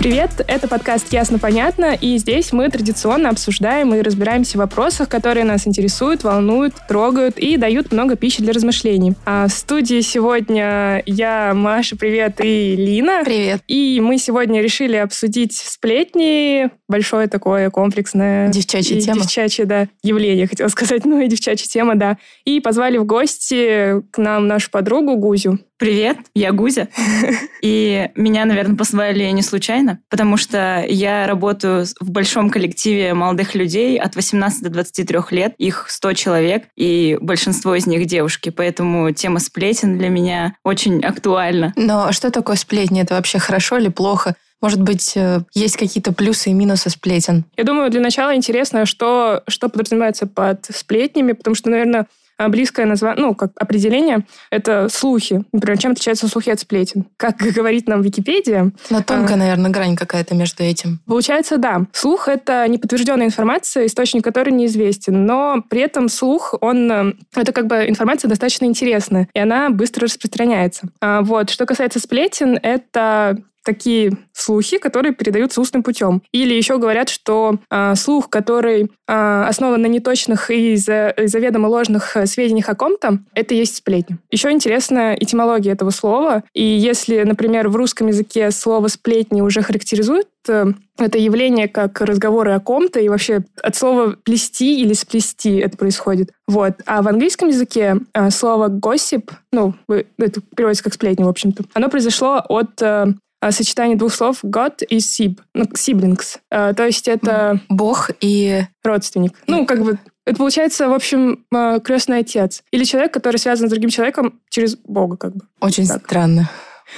Привет, это подкаст «Ясно-понятно», и здесь мы традиционно обсуждаем и разбираемся в вопросах, которые нас интересуют, волнуют, трогают и дают много пищи для размышлений. А в студии сегодня я, Маша, привет, и Лина. Привет. И мы сегодня решили обсудить сплетни, большое такое комплексное... Девчачья и тема. Девчачье, да, явление, хотела сказать, ну и девчачья тема, да. И позвали в гости к нам нашу подругу Гузю. Привет, я Гузя. И меня, наверное, позвали не случайно, потому что я работаю в большом коллективе молодых людей от 18 до 23 лет. Их 100 человек, и большинство из них девушки. Поэтому тема сплетен для меня очень актуальна. Но что такое сплетни? Это вообще хорошо или плохо? Может быть, э, есть какие-то плюсы и минусы сплетен? Я думаю, для начала интересно, что, что подразумевается под сплетнями, потому что, наверное, а, близкое название, ну, как определение, это слухи. Например, чем отличаются слухи от сплетен? Как говорит нам Википедия, Но тонкая, наверное, грань какая-то между этим. Получается, да. Слух — это неподтвержденная информация, источник которой неизвестен. Но при этом слух, он... э, Это как бы информация достаточно интересная, и она быстро распространяется. А, Вот. Что касается сплетен, это такие слухи, которые передаются устным путем. Или еще говорят, что а, слух, который а, основан на неточных и за- заведомо ложных э, сведениях о ком-то, это есть сплетня. Еще интересна этимология этого слова. И если, например, в русском языке слово «сплетни» уже характеризует э, это явление как разговоры о ком-то, и вообще от слова «плести» или «сплести» это происходит. Вот. А в английском языке э, слово «gossip», ну, это переводится как «сплетни», в общем-то, оно произошло от э, сочетания двух слов «god» и «sib», ну, «siblings». Э, То есть это Бог и... родственник. Ну, как бы это получается, в общем, э, крестный отец. Или человек, который связан с другим человеком через Бога, как бы. Очень Так. странно.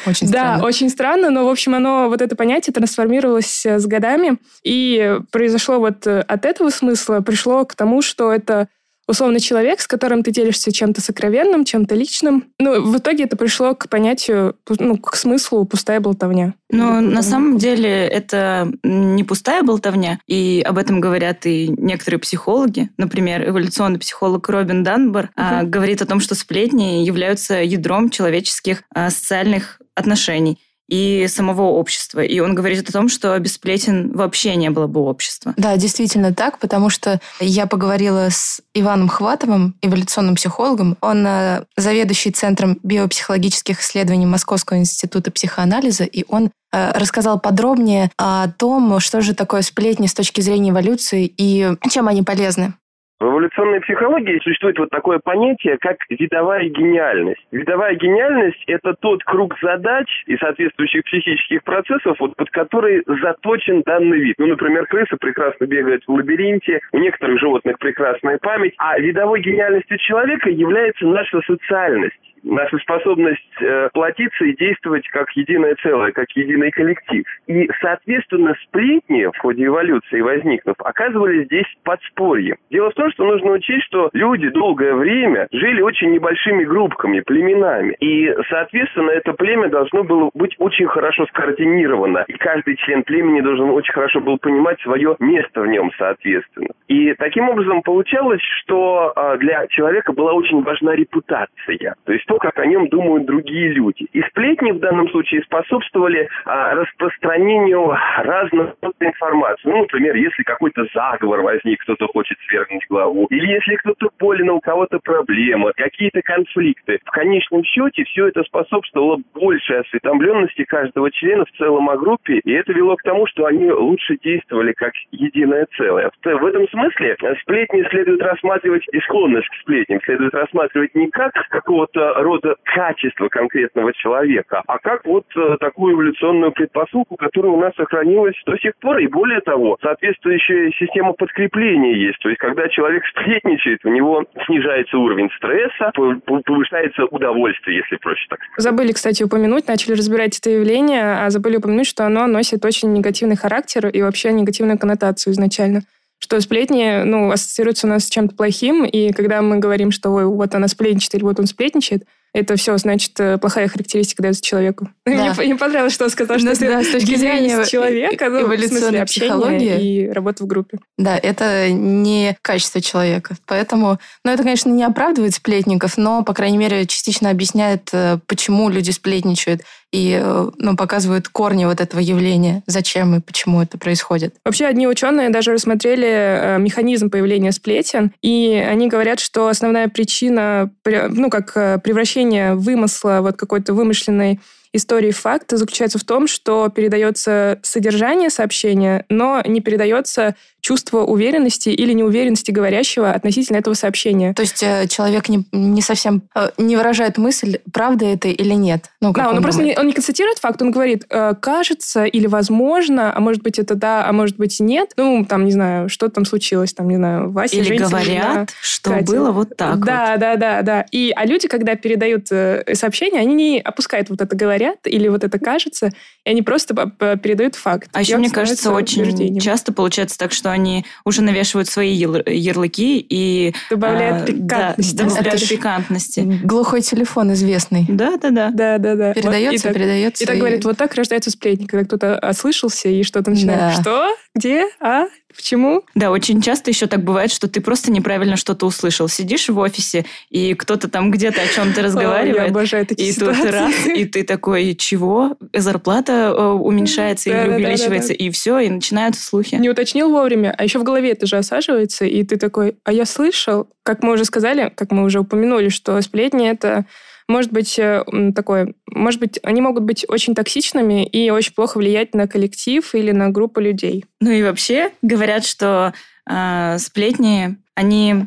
Очень Да, странно. очень странно, но, в общем, оно, вот это понятие трансформировалось с годами, и произошло вот от этого смысла, пришло к тому, что это условно человек, с которым ты делишься чем-то сокровенным, чем-то личным. Ну, в итоге это пришло к понятию, ну, к смыслу пустая болтовня. Но на самом деле это не пустая болтовня, и об этом говорят и некоторые психологи. Например, эволюционный психолог Робин Данбар а, Мгм. говорит о том, что сплетни являются ядром человеческих а, социальных отношений и самого общества. И он говорит о том, что без сплетен вообще не было бы общества. Да, действительно так, потому что я поговорила с Иваном Хватовым, эволюционным психологом. Он э, заведующий Центром биопсихологических исследований Московского института психоанализа, и он э, рассказал подробнее о том, что же такое сплетни с точки зрения эволюции и чем они полезны. В эволюционной психологии существует вот такое понятие, как видовая гениальность. Видовая гениальность – это тот круг задач и соответствующих психических процессов, вот, под который заточен данный вид. Ну, например, крыса прекрасно бегает в лабиринте, у некоторых животных прекрасная память, а видовой гениальностью человека является наша социальность наша способность э, платиться и действовать как единое целое, как единый коллектив. И, соответственно, сплетни в ходе эволюции возникнув, оказывались здесь подспорьем. Дело в том, что нужно учесть, что люди долгое время жили очень небольшими группками, племенами. И, соответственно, это племя должно было быть очень хорошо скоординировано. И каждый член племени должен очень хорошо был понимать свое место в нем, соответственно. И таким образом получалось, что э, для человека была очень важна репутация. То есть то, как о нем думают другие люди. И сплетни в данном случае способствовали а, распространению разных информации. Ну, например, если какой-то заговор возник, кто-то хочет свергнуть главу, или если кто-то болен, у кого-то проблема, какие-то конфликты. В конечном счете все это способствовало большей осведомленности каждого члена в целом о группе, и это вело к тому, что они лучше действовали как единое целое. В этом смысле э, сплетни следует рассматривать и склонность к сплетням следует рассматривать не как какого-то рода качество конкретного человека, а как вот э, такую эволюционную предпосылку, которая у нас сохранилась до сих пор. И более того, соответствующая система подкрепления есть. То есть, когда человек сплетничает, у него снижается уровень стресса, пов- пов- повышается удовольствие, если проще так. Забыли, кстати, упомянуть, начали разбирать это явление, а забыли упомянуть, что оно носит очень негативный характер и вообще негативную коннотацию изначально. Что сплетни, ну, ассоциируются у нас с чем-то плохим, и когда мы говорим, что ой, вот она сплетничает или вот он сплетничает, это все, значит, э, плохая характеристика дается человеку. Да. Мне, мне понравилось, что он сказал, что это да, с точки зрения человека, ну, в смысле, общения психологии. и работа в группе. Да, это не качество человека. Поэтому, ну, это, конечно, не оправдывает сплетников, но, по крайней мере, частично объясняет, э, почему люди сплетничают и, э, ну, показывают корни вот этого явления, зачем и почему это происходит. Вообще, одни ученые даже рассмотрели э, механизм появления сплетен, и они говорят, что основная причина, ну, как э, превращение вымысла, вот какой-то вымышленной истории факт заключается в том, что передается содержание сообщения, но не передается чувство уверенности или неуверенности говорящего относительно этого сообщения. То есть э, человек не, не совсем э, не выражает мысль, правда это или нет. Ну, Да, он, он просто не, он не констатирует факт, он говорит, э, кажется или возможно, а может быть это да, а может быть и нет. Ну, там, не знаю, что там случилось, там, не знаю, Вася Или женится, говорят, да. что Катя. было вот так да, да, да, да. И, а люди, когда передают э, сообщения, они не опускают вот это говорят или вот это кажется, и они просто передают факт. А И еще, мне кажется, очень часто получается так, что они уже навешивают свои яр- ярлыки и... Добавляют а, пикантности. Да, добавляют пикантности. Глухой телефон известный. Да, да, да. Да, да, да. Вот, Передается, и так- передается. И так говорят, вот так рождается сплетник, когда кто-то ослышался и что-то начинает. Да. Что? Где? А? Почему? Да, очень часто еще так бывает, что ты просто неправильно что-то услышал. Сидишь в офисе, и кто-то там где-то о чем-то О, Я разговаривает, обожаю такие и тут ситуации. раз, и ты такой, чего? Зарплата э, уменьшается или Да-да-да-да-да. увеличивается, и все, и начинаются слухи. Не уточнил вовремя, а еще в голове это же осаживается, и ты такой, а я слышал, как мы уже сказали, как мы уже упомянули, что сплетни это может быть э, такое, может быть, они могут быть очень токсичными и очень плохо влиять на коллектив или на группу людей. Ну и вообще говорят, что э, сплетни, они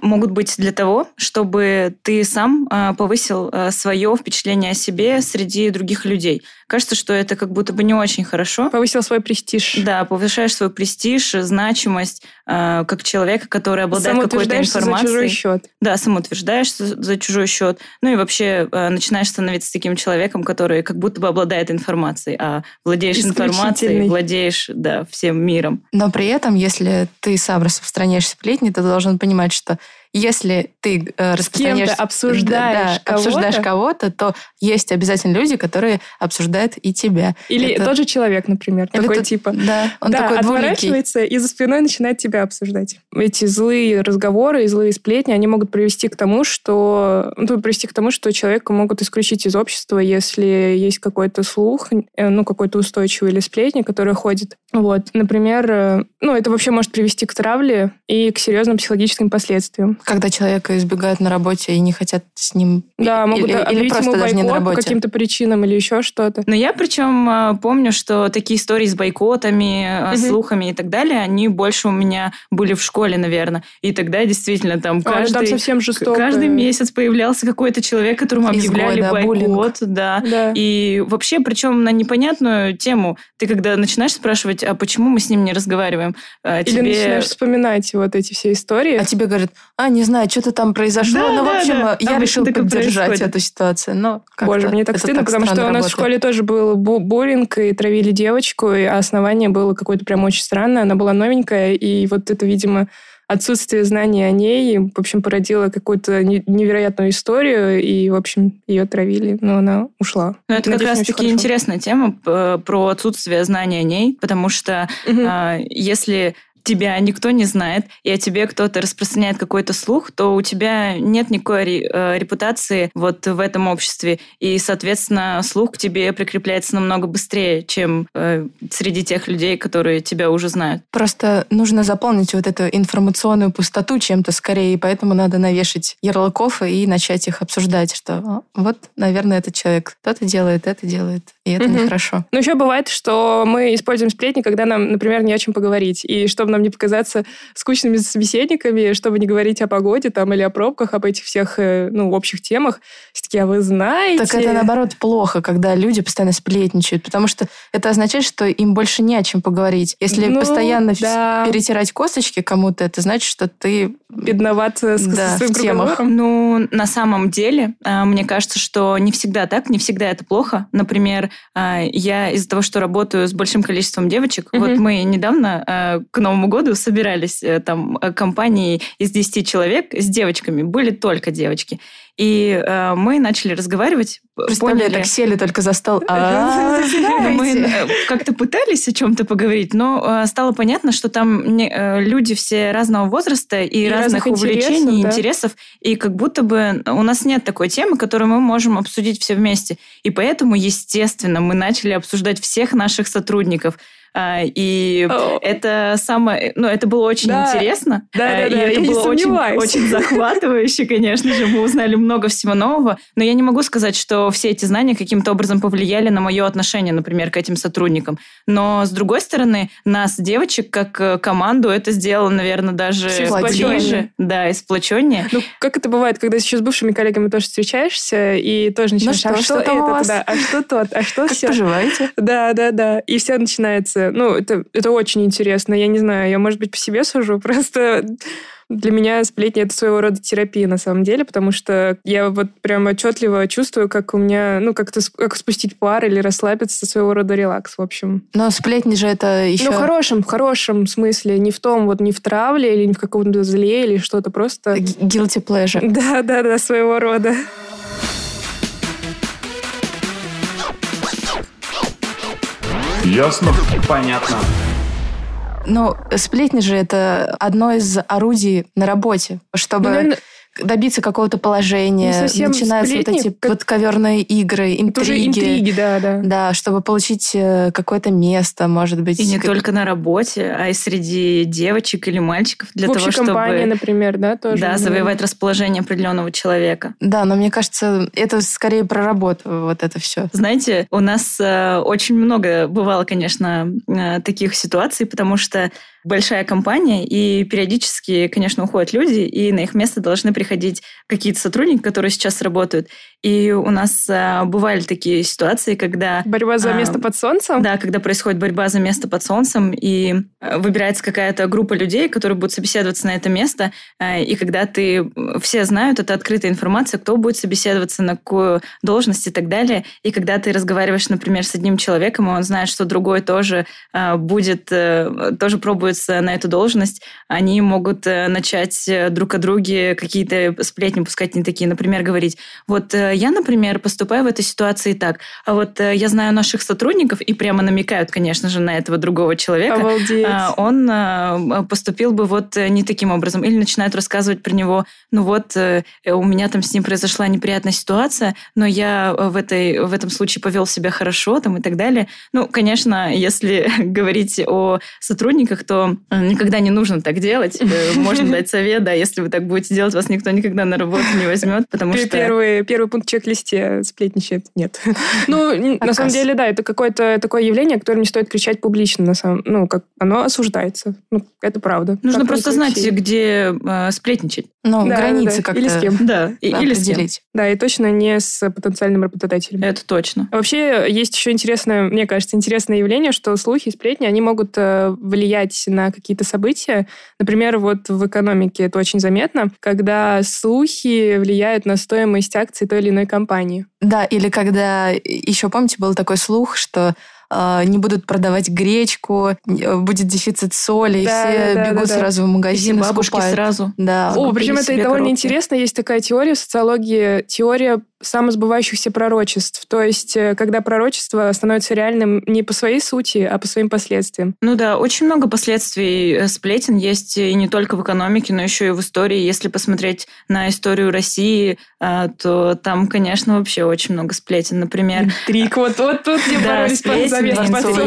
могут быть для того, чтобы ты сам э, повысил свое впечатление о себе среди других людей. Кажется, что это как будто бы не очень хорошо. Повысил свой престиж. Да, повышаешь свой престиж, значимость э, как человека, который обладает какой-то Самоутверждаешься за чужой информацией. счет. Да, самоутверждаешься за за чужой счет. Ну и вообще э, начинаешь становиться таким человеком, который как будто бы обладает информацией, а владеешь информацией, владеешь да, всем миром. Но при этом, если ты сам распространяешь сплетни, ты должен понимать, что если ты э, распространяешь... обсуждаешь да, обсуждаешь кого-то. кого-то, то есть обязательно люди, которые обсуждают и тебя. Или Это- тот же человек, например, Или такой тот- типа. Да, он да, такой двуликий. отворачивается и за спиной начинает тебя обсуждать. Эти злые разговоры и злые сплетни, они могут привести к тому, что ну, привести к тому, что человека могут исключить из общества, если есть какой-то слух, э, ну, какой-то устойчивый или сплетни, который ходит. Вот, например, э, ну, это вообще может привести к травле и к серьезным психологическим последствиям. Когда человека избегают на работе и не хотят с ним... Да, или- могут или, или просто ему даже не на бойкот по работе. каким-то причинам или еще что-то. Но я причем э, помню, что такие истории с бойкотами, Мгм. слухами и так далее, они больше у меня были в школе, наверное. И тогда действительно там А, ну, там каждый... совсем жестоко. Каждый месяц появлялся какой-то человек, которому Изгой, объявляли да, бойкот, да. Да. И вообще, причем на непонятную тему, ты когда начинаешь спрашивать, а почему мы с ним не разговариваем, а, Или тебе... начинаешь вспоминать вот эти все истории. А тебе говорят, а, не знаю, что-то там произошло, Да, но, в да, общем, да. я Обычно решил поддержать происходит. эту ситуацию. Но Боже, мне так стыдно, потому что у странно нас в работает. школе тоже был бу- буллинг, и травили девочку, и основание было какое-то прям очень странное. Она была новенькая, и вот это, видимо, отсутствие знаний о ней, в общем, породило какую-то не- невероятную историю, и, в общем, ее травили, но она ушла. Ну, это как Надеюсь, очень раз-таки интересная тема п- про отсутствие знания о ней, потому что Мгм. а, если тебя никто не знает, и о тебе кто-то распространяет какой-то слух, то у тебя нет никакой э, репутации вот в этом обществе. И, соответственно, слух к тебе прикрепляется намного быстрее, чем э, среди тех людей, которые тебя уже знают. Просто нужно заполнить вот эту информационную пустоту чем-то скорее, и поэтому надо навешать ярлыков и начать их обсуждать, что «А, вот, наверное, этот человек то-то делает, это делает, и это Мгм. нехорошо. Но еще бывает, что мы используем сплетни, когда нам, например, не о чем поговорить. И чтобы нам не показаться скучными собеседниками, чтобы не говорить о погоде там, или о пробках, об этих всех э, ну, общих темах, все таки а вы знаете... Так это, наоборот, плохо, когда люди постоянно сплетничают, потому что это означает, что им больше не о чем поговорить. Если Ну, постоянно да. перетирать косточки кому-то, это значит, что ты... бедноват э, с, Да, своим в темах. Ну, на самом деле, а, мне кажется, что не всегда так, не всегда это плохо. Например, я из-за того, что работаю с большим количеством девочек, Мгм. вот мы недавно а, к Новому году собирались э, там э, компанией из 10 человек с девочками, были только девочки. И э, мы начали разговаривать. Представляю, поняли- так сели только за стол. А, Мы э, как-то пытались о чем-то поговорить, но э, стало понятно, что там э, люди все разного возраста и, разных, увлечений, интересов, и как будто бы у нас нет такой темы, которую мы можем обсудить все вместе. И поэтому, естественно, мы начали обсуждать всех наших сотрудников. А, И О. это самое, ну, это было очень Да. интересно. Да, да, Э, и да, это я не было очень, очень захватывающе, конечно же. Мы узнали много всего нового. Но я не могу сказать, что все эти знания каким-то образом повлияли на мое отношение, например, к этим сотрудникам. Но, с другой стороны, нас, девочек, как э, команду, это сделало, наверное, даже ближе. Да, и сплоченнее. Ну, как это бывает, когда еще с бывшими коллегами тоже встречаешься и тоже начинаешь, что, а что что это, да, а что тот, а что Как все. поживаете? Да, да, да. И все начинается. Ну, это, это очень интересно. Я не знаю, я, может быть, по себе сужу. Просто для меня сплетни это своего рода терапия на самом деле, потому что я вот прям отчетливо чувствую, как у меня, ну, как-то как спустить пар или расслабиться, своего рода релакс, в общем. Но сплетни же это еще... Ну, в хорошем, в хорошем смысле, не в том, вот не в травле или не в каком-то зле или что-то, просто... guilty pleasure. Да, да, да, своего рода. Ясно? Понятно. Ну, сплетни же это одно из орудий на работе, чтобы Ну, наверное, добиться какого-то положения. Не совсем Начинаются вот эти как- подковерные игры, это уже интриги. интриги, да, да. Да, чтобы получить э, какое-то место, может быть. И не как- только на работе, а и среди девочек или мальчиков для в того, общей компании, чтобы например, да, тоже. да, завоевать расположение определенного человека. Да, но мне кажется, это скорее про работу, вот это все. Знаете, у нас э, очень много бывало, конечно, э, таких ситуаций, потому что большая компания, и периодически, конечно, уходят люди, и на их место должны приходить какие-то сотрудники, которые сейчас работают. И у нас э, бывали такие ситуации, когда... Борьба за А, место под солнцем. Да, когда происходит борьба за место под солнцем, и э, выбирается какая-то группа людей, которые будут собеседоваться на это место, э, и когда ты... Все знают, это открытая информация, кто будет собеседоваться, на какую должность и так далее. И когда ты разговариваешь, например, с одним человеком, и он знает, что другой тоже э, будет... э, Тоже пробуется на эту должность, они могут э, начать э, друг о друге какие-то сплетни пускать не такие. Например, говорить, вот э, я, например, поступаю в этой ситуации так, а вот я знаю наших сотрудников, и прямо намекают, конечно же, на этого другого человека, Обалдеть. а, он поступил бы вот не таким образом. Или начинают рассказывать про него, ну вот, у меня там с ним произошла неприятная ситуация, но я в, этой, в этом случае повел себя хорошо там, и так далее. Ну, конечно, если говорить о сотрудниках, то э, никогда не нужно так делать. Э, Можно дать совет, да, если вы так будете делать, вас никто никогда на работу не возьмет, потому что... Первый, первый пункт в чек-листе сплетничает. Нет. Ну, на самом деле, да, это какое-то такое явление, о котором не стоит кричать публично. На самом, ну, как оно осуждается. Ну, это правда. Нужно просто знать, где э, сплетничать. Ну, границы как-то Или с кем. Да, или с кем. Да, и точно не с потенциальным работодателем. Это точно. А Вообще есть еще интересное, мне кажется, интересное явление, что слухи и сплетни, они могут э, на какие-то события. Например, вот в экономике это очень заметно, когда слухи влияют на стоимость акций той или иной компании. Да, или когда, еще помните, был такой слух, что э, не будут продавать гречку, э, будет дефицит соли, и Да, все да, бегут да, да. сразу в И магазин и бабушки скупают. сразу. Да. О, причем это и довольно коробки. интересно. Есть такая теория в социологии, теория самосбывающихся пророчеств. То есть, э, когда пророчество становится реальным не по своей сути, а по своим последствиям. Ну да, очень много последствий э, сплетен есть и не только в экономике, но еще и в истории. Если посмотреть на историю России, э, то там, конечно, вообще очень много сплетен. Например, Трик, вот, вот тут Да, боролись по-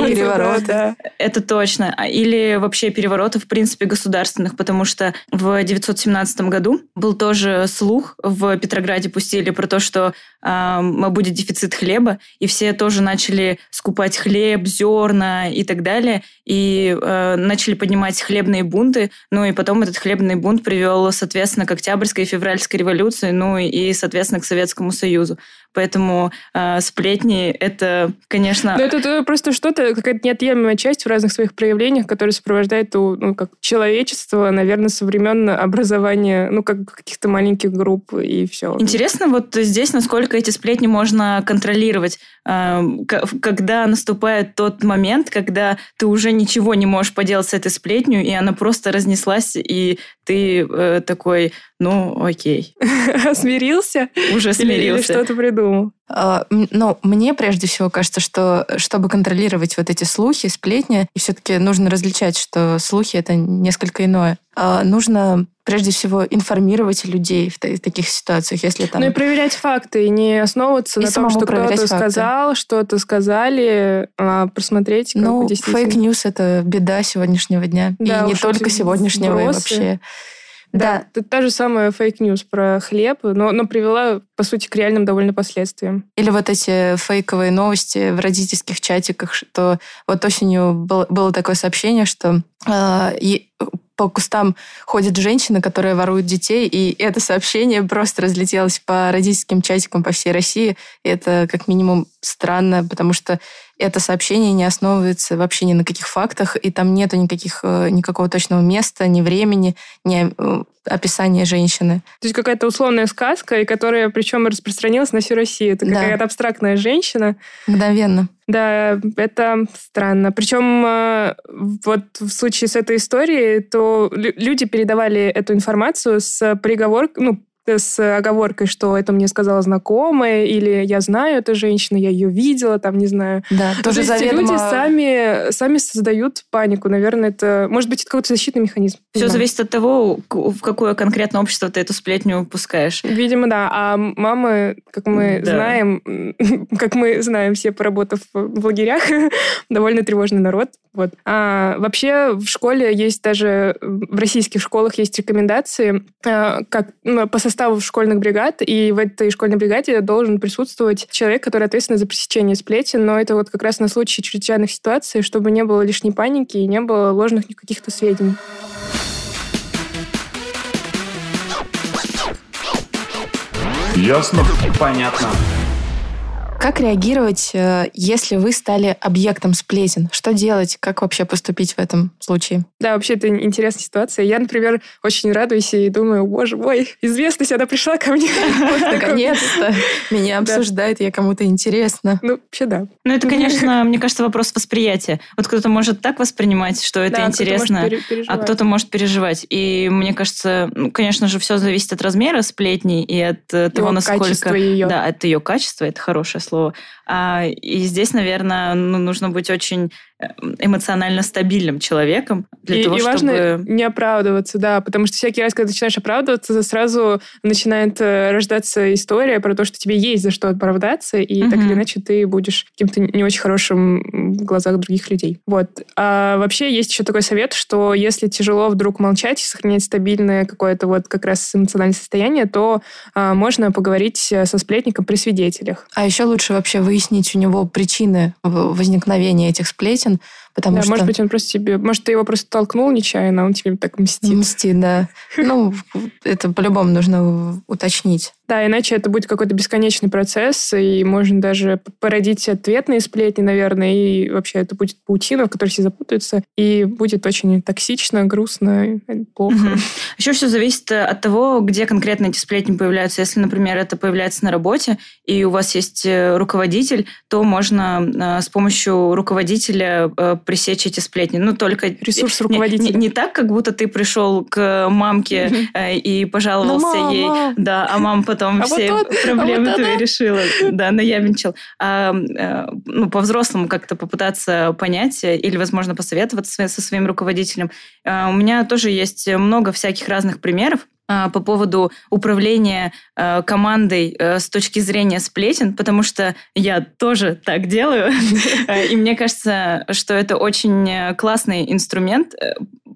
перевороты. Это точно. А- Или вообще перевороты, в принципе, государственных, потому что в 917 году был тоже слух, в Петрограде пустили про то, что ам, будет дефицит хлеба, и все тоже начали скупать хлеб, зерна и так далее, и э, начали поднимать хлебные бунты, ну и потом этот хлебный бунт привел, соответственно, к Октябрьской и Февральской революции, ну и, соответственно, к Советскому Союзу. Поэтому э, сплетни — это, конечно... Но это, то просто что-то, какая-то неотъемлемая часть в разных своих проявлениях, которая сопровождает у, ну, как человечество, наверное, со времен образования, ну, как каких-то маленьких групп и все. Интересно вот здесь, насколько эти сплетни можно контролировать, Эм, когда наступает тот момент, когда ты уже ничего не можешь поделать с этой сплетней, и она просто разнеслась, и ты э, такой, ну, окей. Смирился? Уже Или, или смирился. что-то придумал? А, Но мне прежде всего кажется, что чтобы контролировать вот эти слухи, сплетни, и все-таки нужно различать, что слухи это несколько иное. А, Нужно прежде всего информировать людей в та- в таких ситуациях, если там... Ну и проверять факты, и не основываться И на том, что проверять кто-то факты. сказал, что-то сказали, а просмотреть, как Ну, действительно. fake news — это беда сегодняшнего дня. Да, и не только сегодняшнего, и вообще. Да, это та же самая fake news про хлеб, но, но привела, по сути, к реальным довольно последствиям. Или вот эти фейковые новости в родительских чатиках, что вот осенью был- было такое сообщение, что э, и по кустам ходит женщина, которая ворует детей, и это сообщение просто разлетелось по родительским чатикам по всей России. И это как минимум странно, потому что это сообщение не основывается вообще ни на каких фактах, и там нету никаких, э, никакого точного места, ни времени, ни э, описания женщины. То есть какая-то условная сказка, и которая причем распространилась на всю Россию. Это Да. какая-то абстрактная женщина. Мгновенно. Да, это странно. Причем э, вот в случае с этой историей, то лю- люди передавали эту информацию с приговор, ну, с оговоркой, что это мне сказала знакомая, или я знаю эту женщину, я ее видела, там, не знаю. Да, тоже то есть заведомо... люди сами, сами создают панику. Наверное, это... Может быть, это какой-то защитный механизм. Все знаю. зависит от того, в какое конкретно общество ты эту сплетню пускаешь. Видимо, да. А мамы, как мы Да. знаем, как мы знаем все, поработав в лагерях, довольно тревожный народ. Вот. А вообще в школе есть даже, в российских школах есть рекомендации а, как, ну, по составу школьных бригад, и в этой школьной бригаде должен присутствовать человек, который ответственен за пресечение сплетен, но это вот как раз на случай чрезвычайных ситуаций, чтобы не было лишней паники и не было ложных каких-то сведений. Ясно? Понятно. Как реагировать, э, если вы стали объектом сплетен? Что делать? Как вообще поступить в этом случае? Да, вообще это интересная ситуация. Я, например, очень радуюсь и думаю, боже мой, известность, она пришла ко мне. Наконец-то меня Да. обсуждают, я кому-то интересно. Ну, вообще да. Ну, это, конечно, мне кажется, вопрос восприятия. Вот кто-то может так воспринимать, что это интересно, а кто-то может переживать. И мне кажется, ну, конечно же, все зависит от размера сплетни и от э, того, насколько... Да, от ее качества, это хорошее слово. А, и здесь, наверное, ну, нужно быть очень эмоционально стабильным человеком для и, того, и чтобы... важно не оправдываться, да, потому что всякий раз, когда ты начинаешь оправдываться, сразу начинает э, рождаться история про то, что тебе есть за что оправдаться, и так Мгм. или иначе ты будешь каким-то не очень хорошим в глазах других людей. Вот. А вообще есть еще такой совет, что если тяжело вдруг молчать и сохранять стабильное какое-то вот как раз эмоциональное состояние, то а, можно поговорить э, со сплетником при свидетелях. А еще лучше вообще выяснить у него причины возникновения этих сплетен, and потому Да, что... может быть, он просто тебе... Может, ты его просто толкнул нечаянно, а он тебе так мстит. Мстит, да. Ну, это по-любому нужно уточнить. Да, иначе это будет какой-то бесконечный процесс, и можно даже породить ответные сплетни, наверное, и вообще это будет паутина, в которой все запутаются, и будет очень токсично, грустно, плохо. Еще все зависит э, от того, где конкретно эти сплетни появляются. Если, например, это появляется на работе, и у вас есть э, руководитель, то можно э, с помощью руководителя пресечь эти сплетни. Ну, только... Ресурс не- руководителя. Не, не так, как будто ты пришел к мамке э, и пожаловался Ну, ей, мама! да, а мама потом А вот все тут, проблемы а вот твои решила. Да, наябничал. А, э, ну, по-взрослому как-то попытаться понять э, или, возможно, посоветоваться со- своим руководителем. А, У меня тоже есть много всяких разных примеров по поводу управления э, командой э, с точки зрения сплетен, потому что я тоже так делаю. Э, И мне кажется, что это очень э, классный инструмент.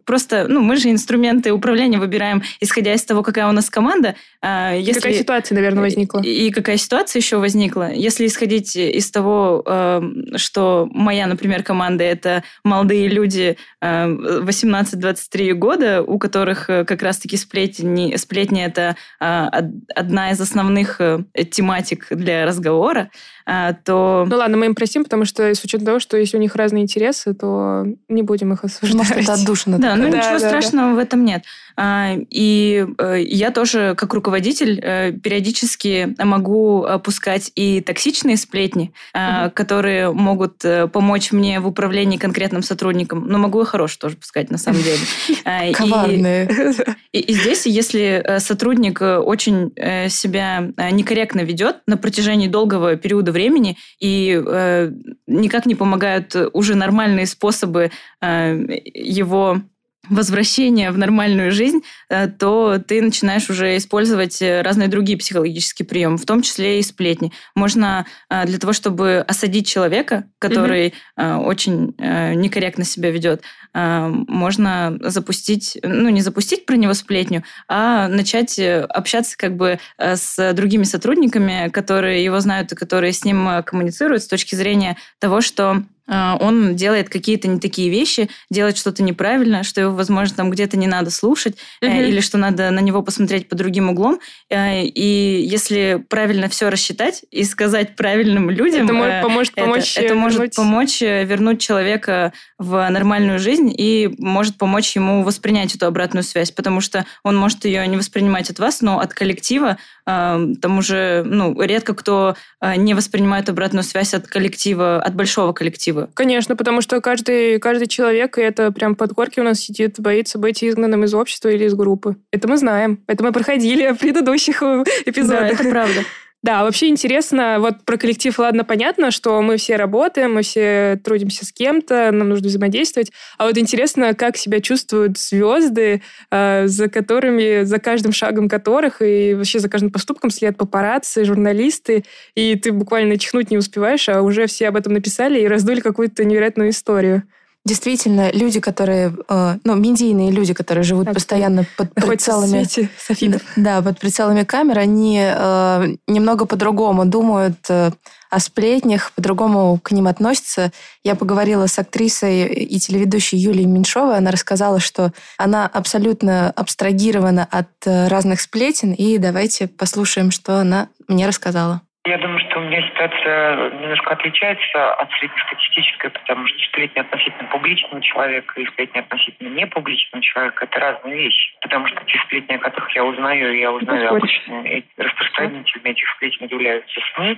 Просто, ну, мы же инструменты управления выбираем, исходя из того, какая у нас команда. А, Если... Какая ситуация, наверное, возникла? И, какая ситуация еще возникла? Если исходить из того, э, что моя, например, команда это молодые люди э, 18-23 года, у которых э, как раз-таки сплетни, сплетни это од- одна из основных э, тематик для разговора, то Ну ладно, мы им простим, потому что с учетом того, что если у них разные интересы, то не будем их осуждать. Может, это отдушина да, ну Да, ничего да, да. страшного в этом нет. А, И э, я тоже, как руководитель, э, периодически могу опускать и токсичные сплетни, а, которые могут э, помочь мне в управлении конкретным сотрудником. Но могу и хорошие тоже пускать, на самом деле. А, и- Коварные. и, и здесь, если сотрудник очень себя некорректно ведет на протяжении долгого периода времени и э, никак не помогают уже нормальные способы э, его возвращения в нормальную жизнь, э, то ты начинаешь уже использовать э, разные другие психологические приемы, в том числе и сплетни. Можно э, для того, чтобы осадить человека, который э, очень некорректно себя ведет, можно запустить, ну не запустить про него сплетню, а начать общаться как бы с другими сотрудниками, которые его знают и которые с ним коммуницируют с точки зрения того, что он делает какие-то не такие вещи, делает что-то неправильно, что его, возможно, там где-то не надо слушать, э, Мгм. или что надо на него посмотреть под другим углом. Э, И если правильно все рассчитать и сказать правильным людям, Это э, может поможет это, помочь это э, может вернуть- помочь э, вернуть человека в нормальную жизнь и может помочь ему воспринять эту обратную связь, потому что он может ее не воспринимать от вас, но от коллектива э, там уже ну, редко кто э, не воспринимает обратную связь от коллектива, от большого коллектива. Конечно, потому что каждый, каждый человек, и это прям под корки у нас сидит, боится быть изгнанным из общества или из группы. Это мы знаем. Это мы проходили в предыдущих э, Да, эпизодах. это правда. Да, вообще интересно, вот про коллектив, ладно, понятно, что мы все работаем, мы все трудимся с кем-то, нам нужно взаимодействовать, а вот интересно, как себя чувствуют звезды, э, за которыми, за каждым шагом которых и вообще за каждым поступком следят папарацци, журналисты, и ты буквально чихнуть не успеваешь, а уже все об этом написали и раздули какую-то невероятную историю. Действительно, люди, которые, э, ну, медийные люди, которые живут Так, постоянно под прицелами... свете. Да, под прицелами камер, они э, немного по-другому думают э, о сплетнях, по-другому к ним относятся. Я поговорила с актрисой и телеведущей Юлией Меньшовой. Она рассказала, что она абсолютно абстрагирована от разных сплетен. И давайте послушаем, что она мне рассказала. Я думаю, что у меня ситуация немножко отличается от среднестатистической, потому что сплетни относительно публичного человека и сплетни относительно непубличного человека – это разные вещи. Потому что те сплетни, о которых я узнаю, я узнаю обычно, распространителями этих сплетен являются СМИ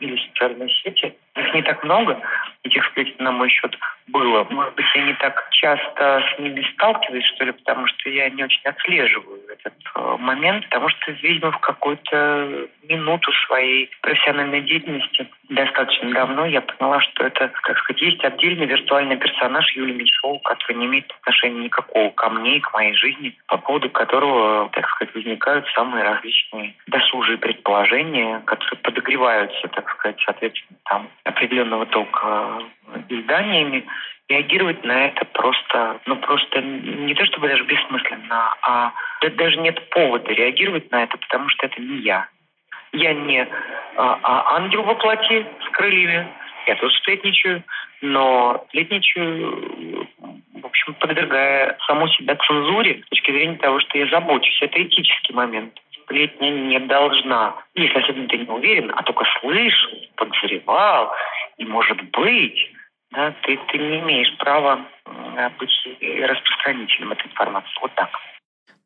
или социальные сети. Их не так много, этих сплетен, на мой счет, было. Может быть, я не так часто с ними сталкиваюсь, что ли, потому что я не очень отслеживаю этот э, момент, потому что, видимо, в какую-то минуту своей профессиональной деятельности достаточно давно я поняла, что это, как сказать, есть отдельный виртуальный персонаж Юлии Меньшова, который не имеет отношения никакого ко мне и к моей жизни, по поводу которого, так сказать, возникают самые различные досужие предположения, которые подогреваются, так сказать, соответственно, там определенного толка э, изданиями, реагировать на это просто, ну просто не то чтобы даже бессмысленно, а да- даже нет повода реагировать на это, потому что это не я. Я не а, а ангел во плоти с крыльями, я тоже сплетничаю, но сплетничаю, в общем, подвергая саму себя цензуре с точки зрения того, что я забочусь. Это этический момент. Сплетня не должна, если особенно ты не уверен, а только слышал, подозревал, и может быть, да, ты, ты не имеешь права быть распространителем этой информации. Вот так.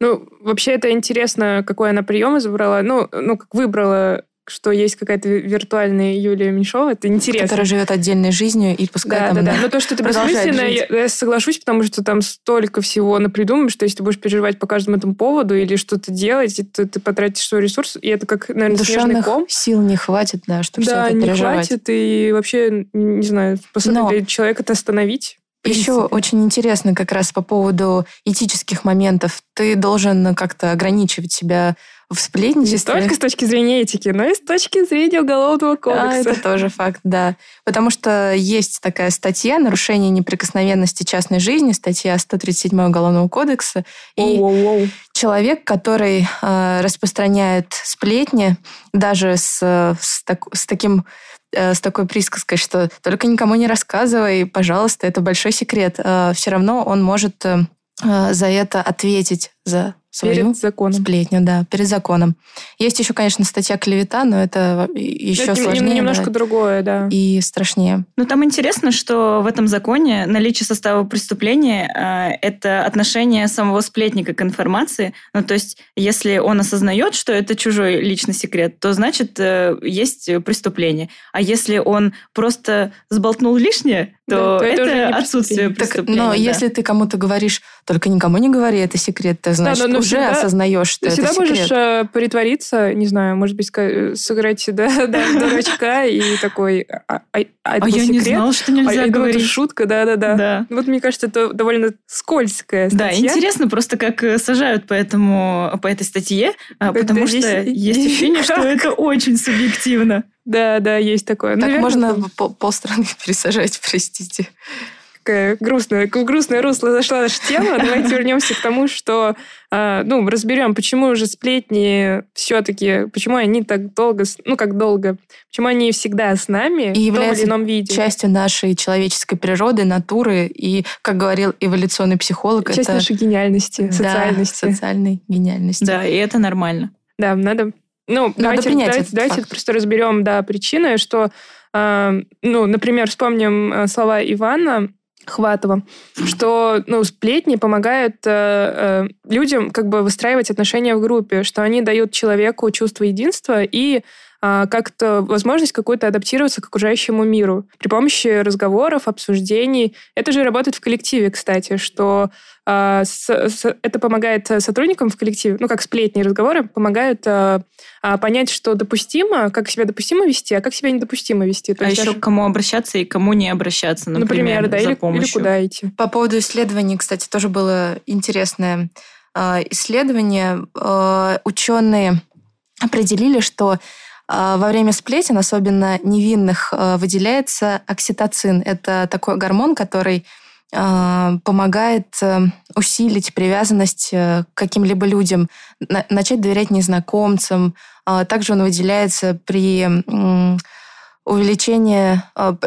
Ну, вообще это интересно, какой она прием избрала. Ну, ну, как выбрала, что есть какая-то виртуальная Юлия Меньшова. Это интересно. Которая живет отдельной жизнью и пускай Да, там... да, да. Но то, что ты бессмысленно, я, я соглашусь, потому что там столько всего напридумаешь, что если ты будешь переживать по каждому этому поводу или что-то делать, и то ты потратишь свой ресурс, и это как, наверное, снежный Душевных ком. сил не хватит, да, чтобы Да, все это не переживать. хватит, и вообще, не знаю, способен Но- ли человек это остановить. Еще очень интересно как раз по поводу этических моментов. Ты должен как-то ограничивать себя в Не сплетничестве. только с точки зрения этики, но и с точки зрения уголовного А, кодекса. это тоже факт, да. Потому что есть такая статья «Нарушение неприкосновенности частной жизни», статья 137 Уголовного кодекса. И Воу-воу-воу. человек, который э, распространяет сплетни, даже с, э, с, так- с таким с такой присказкой, что только никому не рассказывай, пожалуйста, это большой секрет. все равно он может э, э, за это ответить, за свою Перед законом. сплетню, да, перед законом. Есть еще, конечно, статья клевета, но это еще Это сложнее немножко да, другое, да. и страшнее. Ну, там интересно, что в этом законе наличие состава преступления э, это отношение самого сплетника к информации. Ну, то есть, если он осознает, что это чужой личный секрет, то значит, э, есть преступление. А если он просто сболтнул лишнее, то, Да, то это это, уже не отсутствие Так, преступления. но да. если ты кому-то говоришь, только никому не говори, это секрет, ты, значит, но уже всегда- осознаешь, что Ты это всегда секрет. можешь э, притвориться, не знаю, может быть, сыграть да, да, дурачка и такой, а, а- а это А я не секрет? знал, что А нельзя я думала, это говорить. шутка, да-да-да. Да. Вот мне кажется, это довольно скользкая Да, статья. интересно просто, как э, сажают по, этому, по этой статье, а, Да, потому да, что здесь- есть ощущение, что это очень субъективно. Да, да, есть такое. Так Наверное, можно пол- полстраны пересажать, простите. Такая грустная, в грустное русло зашла наша тема. Давайте вернемся к тому, что а, ну, разберем, почему же сплетни все-таки, почему они так долго, ну, как долго, почему они всегда с нами И в том или ином виде. Частью нашей человеческой природы, натуры и, как говорил эволюционный психолог, Часть это нашей гениальности, Да, социальности. социальной гениальности. Да, и это нормально. Да, надо... Ну, давайте, принять давайте, этот давайте факт. просто разберем, да, причины, что, а, ну, например, вспомним а, слова Ивана Хватова, что, ну, сплетни помогают э, э, людям как бы выстраивать отношения в группе, что они дают человеку чувство единства и как-то возможность какую-то адаптироваться к окружающему миру при помощи разговоров, обсуждений. Это же работает в коллективе, кстати, что а, с- с- это помогает сотрудникам в коллективе, ну, как сплетни и разговоры, помогают а, а, понять, что допустимо, как себя допустимо вести, а как себя недопустимо вести. То а есть еще даже- к кому обращаться и кому не обращаться, например, например, да, за или, или помощью. куда идти. По поводу исследований, кстати, тоже было интересное э, исследование. Э, Ученые определили, что во время сплетен, особенно невинных, э, выделяется окситоцин. Это такой гормон, который э, помогает э, усилить привязанность э, к каким-либо людям, на- начать доверять незнакомцам. А Также он выделяется при увеличении,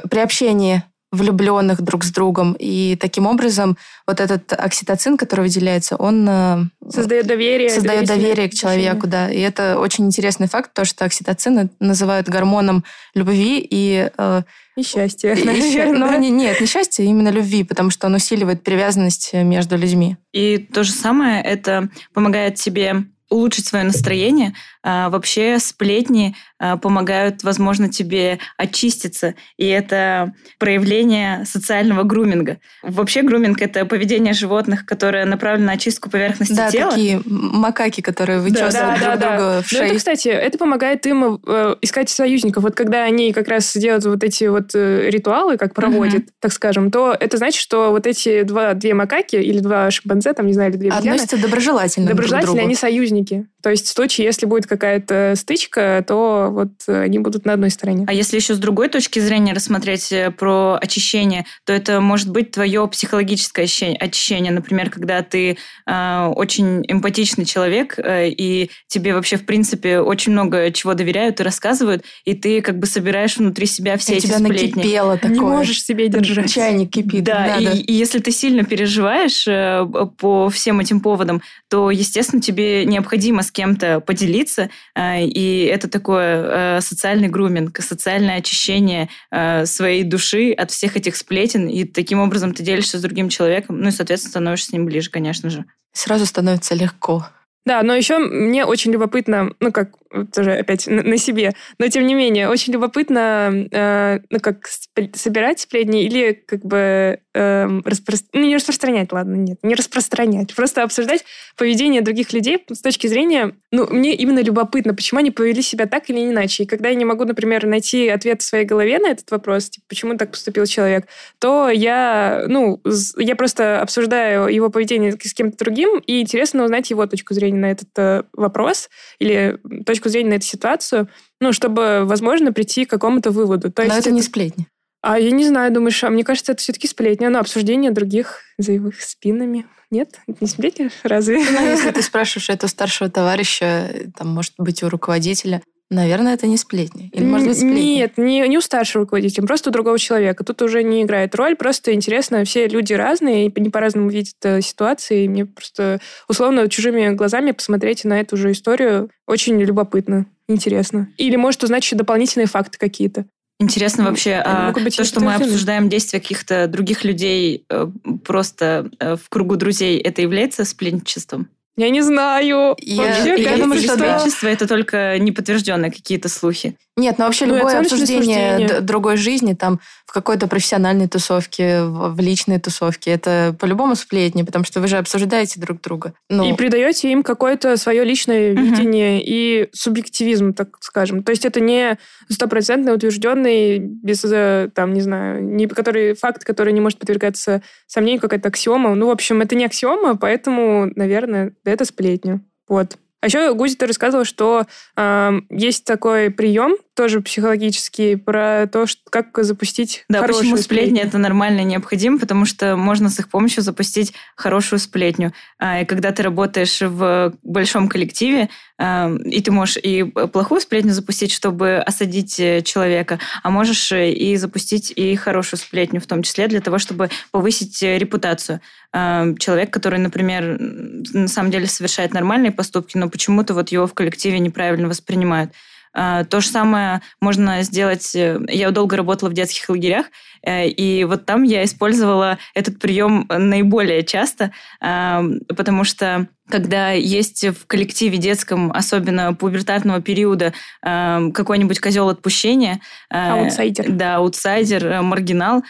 при общении влюбленных друг с другом. И таким образом вот этот окситоцин, который выделяется, он э, Создает доверие. создает доверие к человеку, да. И это очень интересный факт, то, что окситоцин называют гормоном любви и... э, И счастья. наверное. Ну, не- нет, не счастья, именно любви, потому что он усиливает привязанность между людьми. И то же самое, это помогает тебе улучшить свое настроение. А, вообще сплетни а, помогают, возможно, тебе очиститься. И это проявление социального груминга. Вообще груминг – это поведение животных, которое направлено на очистку поверхности Да, тела. такие м- макаки, которые вычесывают да, друг да, да. друга в Ну, это, шею. кстати, это помогает им э, искать союзников. Вот когда они как раз делают вот эти вот э, ритуалы, как проводят, так скажем, то это значит, что вот эти два, две макаки или два шимпанзе, там, не знаю, или две обезьяны, Относятся доброжелательно друг к доброжелательные, другу. они союзники. То есть в случае, если будет какая-то стычка, то вот э, они будут на одной стороне. А если еще с другой точки зрения рассмотреть э, про очищение, то это может быть твое психологическое очищение. Например, когда ты э, очень эмпатичный человек, э, и тебе вообще, в принципе, очень много чего доверяют и рассказывают, и ты как бы собираешь внутри себя все И эти тебя сплетни. накипело такое. Не можешь себе держать. Чайник кипит. Да, и, и если ты сильно переживаешь э, по всем этим поводам, то, естественно, тебе необходимо с кем-то поделиться, э, и это такое э, социальный груминг, социальное очищение э, своей души от всех этих сплетен, и таким образом ты делишься с другим человеком, ну и, соответственно, становишься с ним ближе, конечно же. Сразу становится легко. Да, но еще мне очень любопытно, ну как, тоже опять на, на себе, но тем не менее, очень любопытно, э, ну как сп- собирать сплетни или как бы эм, распро- ну, не распространять, ладно, нет, не распространять, просто обсуждать поведение других людей с точки зрения, ну мне именно любопытно, почему они повели себя так или иначе. И когда я не могу, например, найти ответ в своей голове на этот вопрос, типа, почему так поступил человек, то я, ну, я просто обсуждаю его поведение с кем-то другим, и интересно узнать его точку зрения на этот э, вопрос или точку зрения на эту ситуацию, ну, чтобы, возможно, прийти к какому-то выводу. То Но есть это не сплетни. А я не знаю, думаешь, а мне кажется, это все-таки сплетня, но обсуждение других за их спинами. Нет? Это не сплетня? Разве? Ну, если ты спрашиваешь это у старшего товарища, там, может быть, у руководителя, Наверное, это не сплетни. Или, может быть, сплетни? Нет, не, не у старшего руководителя, просто у другого человека. Тут уже не играет роль, просто интересно, все люди разные, и не по-разному видят э, ситуации, и мне просто условно чужими глазами посмотреть на эту же историю очень любопытно, интересно. Или может узнать еще дополнительные факты какие-то. Интересно вообще, а быть то, что мы обсуждаем действия каких-то других людей э, просто э, в кругу друзей, это является спленничеством? Я не знаю. Я- Вообще, я думаю, что да. спленничество это только неподтвержденные какие-то слухи? Нет, ну вообще Ну, любое обсуждение суждения. д- другой жизни, там, в какой-то профессиональной тусовке, в, в личной тусовке, это по-любому сплетни, потому что вы же обсуждаете друг друга. Ну, И придаете им какое-то свое личное Мгм. видение и субъективизм, так скажем. То есть это не стопроцентно утвержденный, без, э, там, не знаю, не, который, факт, который не может подвергаться сомнению, какая-то аксиома. Ну, в общем, это не аксиома, поэтому, наверное, это сплетня. Вот. А еще Гузи, ты рассказывала, что эм, есть такой прием, тоже психологический, про то, что, как запустить Да, хорошую почему сплетни это нормально и необходимо, потому что можно с их помощью запустить хорошую сплетню. А, И когда ты работаешь в большом коллективе, а, и ты можешь и плохую сплетню запустить, чтобы осадить э, человека, а можешь э, и запустить и хорошую сплетню, в том числе для того, чтобы повысить э, репутацию. А, Человек, который, например, на самом деле совершает нормальные поступки, но почему-то вот его в коллективе неправильно воспринимают. А, То же самое можно сделать... э, Я долго работала в детских лагерях, и вот там я использовала этот прием наиболее часто, потому что когда есть в коллективе детском, особенно пубертатного периода, какой-нибудь козел отпущения, а, Аутсайдер. да, аутсайдер, э, маргинал,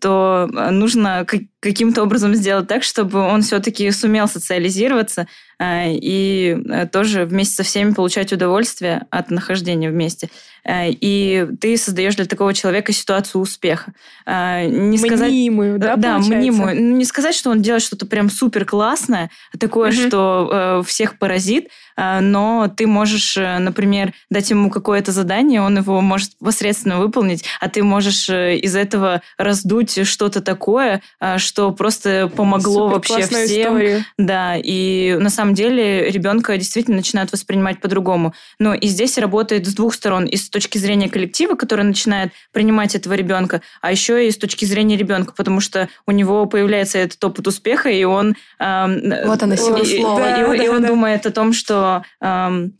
то э, нужно каким-то образом сделать так, чтобы он все-таки сумел социализироваться и э, тоже вместе со всеми получать удовольствие от нахождения вместе. Э, И ты создаешь для такого человека ситуацию успеха. А, Не сказать... Мнимую, да, да, получается? мнимую. Ну, Не сказать, что он делает что-то прям супер классное, такое, Мгм. что э, всех поразит, но ты можешь, э, например, дать ему какое-то задание, он его может посредственно выполнить, а ты можешь э, из этого раздуть что-то такое, что просто помогло вообще Суперклассная всем. история. Да, и на самом деле ребенка действительно начинают воспринимать по-другому. Но и здесь работает с двух сторон. И с точки зрения коллектива, который начинает принимать этого ребенка, а еще и с точки зрения ребенка, потому что у него появляется этот опыт успеха, и он... эм, Вот она, сила и- и- слова. и- Да, и да, он да. думает о том, что эм,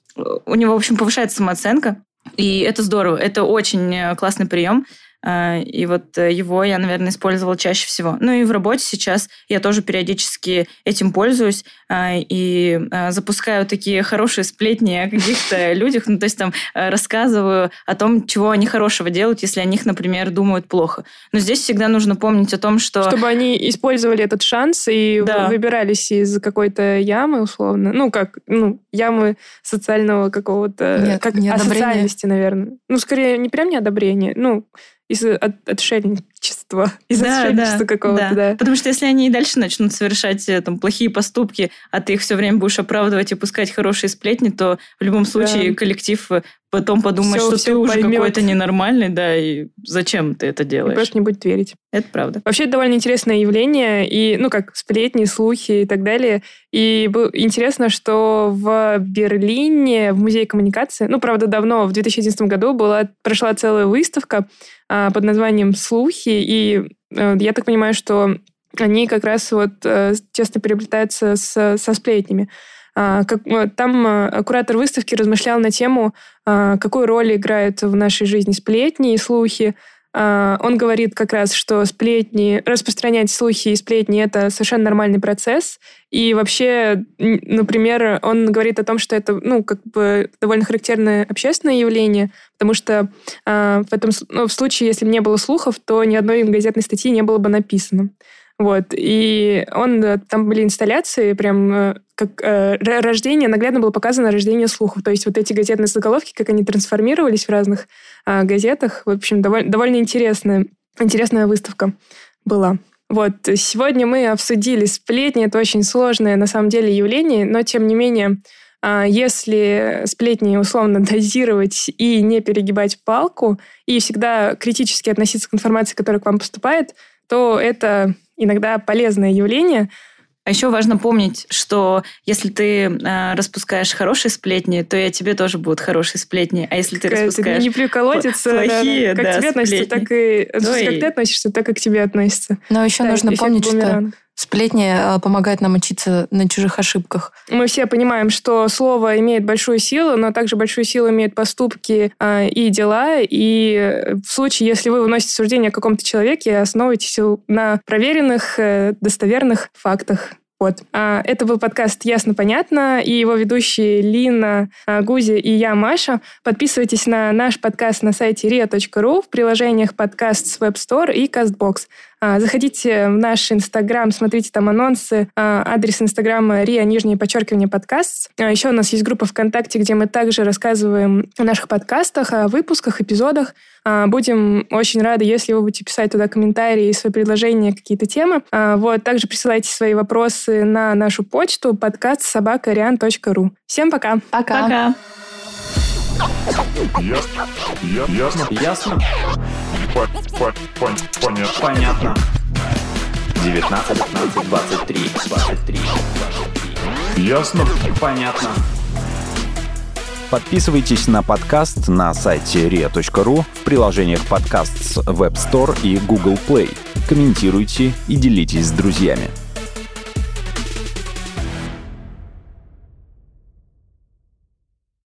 у него, в общем, повышается самооценка, и это здорово. Это очень э, классный прием. Э, И вот э, его я, наверное, использовала чаще всего. Ну и в работе сейчас я тоже периодически этим пользуюсь э, и э, запускаю такие хорошие сплетни о каких-то людях. Ну, то есть там э, рассказываю о том, чего они хорошего делают, если о них, например, думают плохо. Но здесь всегда нужно помнить о том, что... Чтобы они использовали этот шанс и Да. выбирались из какой-то ямы, условно. Ну, как, ну, ямы социального какого-то... Нет, как неодобрения. асоциальности, наверное. Ну, скорее, не прям неодобрение, ну, из от, отшельничества. Из Да, отшельничества да, какого-то, да. Потому что если они и дальше начнут совершать э, там, плохие поступки, а ты их все время будешь оправдывать и пускать хорошие сплетни, то в любом случае Да. коллектив э, потом подумает, Всё- что всё ты уже поймёт. какой-то ненормальный, да, и зачем ты это И делаешь? просто не будет верить. Это правда. Вообще, это довольно интересное явление, и, ну, как сплетни, слухи и так далее. И интересно, что в Берлине, в Музее коммуникации, ну, правда, давно, в 2011 году была, прошла целая выставка а, под названием «Слухи», и э, я так понимаю, что они как раз вот э, тесно переплетаются с, со сплетнями. А, как, вот там э, куратор выставки размышлял на тему, а, какую роль играют в нашей жизни сплетни и слухи, а, он говорит как раз, что сплетни, распространять слухи и сплетни – это совершенно нормальный процесс. И вообще, например, он говорит о том, что это, ну, как бы довольно характерное общественное явление, потому что а, в этом, ну, в случае, если бы не было слухов, то ни одной газетной статьи не было бы написано. Вот. И он, э, там были инсталляции, прям э, как э, рождение, наглядно было показано рождение слухов. То есть вот эти газетные заголовки, как они трансформировались в разных а, газетах. В общем, довольно, довольно интересная, интересная выставка была. Вот, сегодня мы обсудили сплетни. Это очень сложное, на самом деле, явление, но, тем не менее, а, если сплетни условно дозировать и не перегибать палку, и всегда критически относиться к информации, которая к вам поступает, то это иногда полезное явление. А еще важно помнить, что если ты э, распускаешь хорошие сплетни, то и о тебе тоже будут хорошие сплетни. А если ты Какая-то распускаешь не плюколотица, да, плохие, как да, тебе относятся, сплетни. так и... Ну то есть, и- как ты относишься, так и к тебе относятся. Но еще Да, нужно помнить, что бумеранг. Сплетни э, помогают нам учиться на чужих ошибках. Мы все понимаем, что слово имеет большую силу, но также большую силу имеют поступки а, и дела. И э, в случае, если вы выносите суждение о каком-то человеке, основывайтесь на проверенных, э, достоверных фактах. Вот. А, Это был подкаст «Ясно-понятно» и его ведущие Лина, а, Гузя и я, Маша. Подписывайтесь на наш подкаст на сайте ria.ru в приложениях подкаст с Web Store и CastBox. А, Заходите в наш Инстаграм, смотрите там анонсы, а, адрес Инстаграма ria, нижнее подчеркивание, подкаст. А Еще у нас есть группа ВКонтакте, где мы также рассказываем о наших подкастах, о выпусках, эпизодах. А, Будем очень рады, если вы будете писать туда комментарии, свои предложения, какие-то темы. А, Вот. Также присылайте свои вопросы на нашу почту подкаст собакариан.ру. Всем пока! Пока. Пока. Ясно. Ясно. Ясно? По- по- пон- Понятно. Понятно. 19, 15, 23, 23, 23. Ясно. Понятно. Подписывайтесь на подкаст на сайте ria.ru в приложениях подкаст с Web Store и Google Play. Комментируйте и делитесь с друзьями.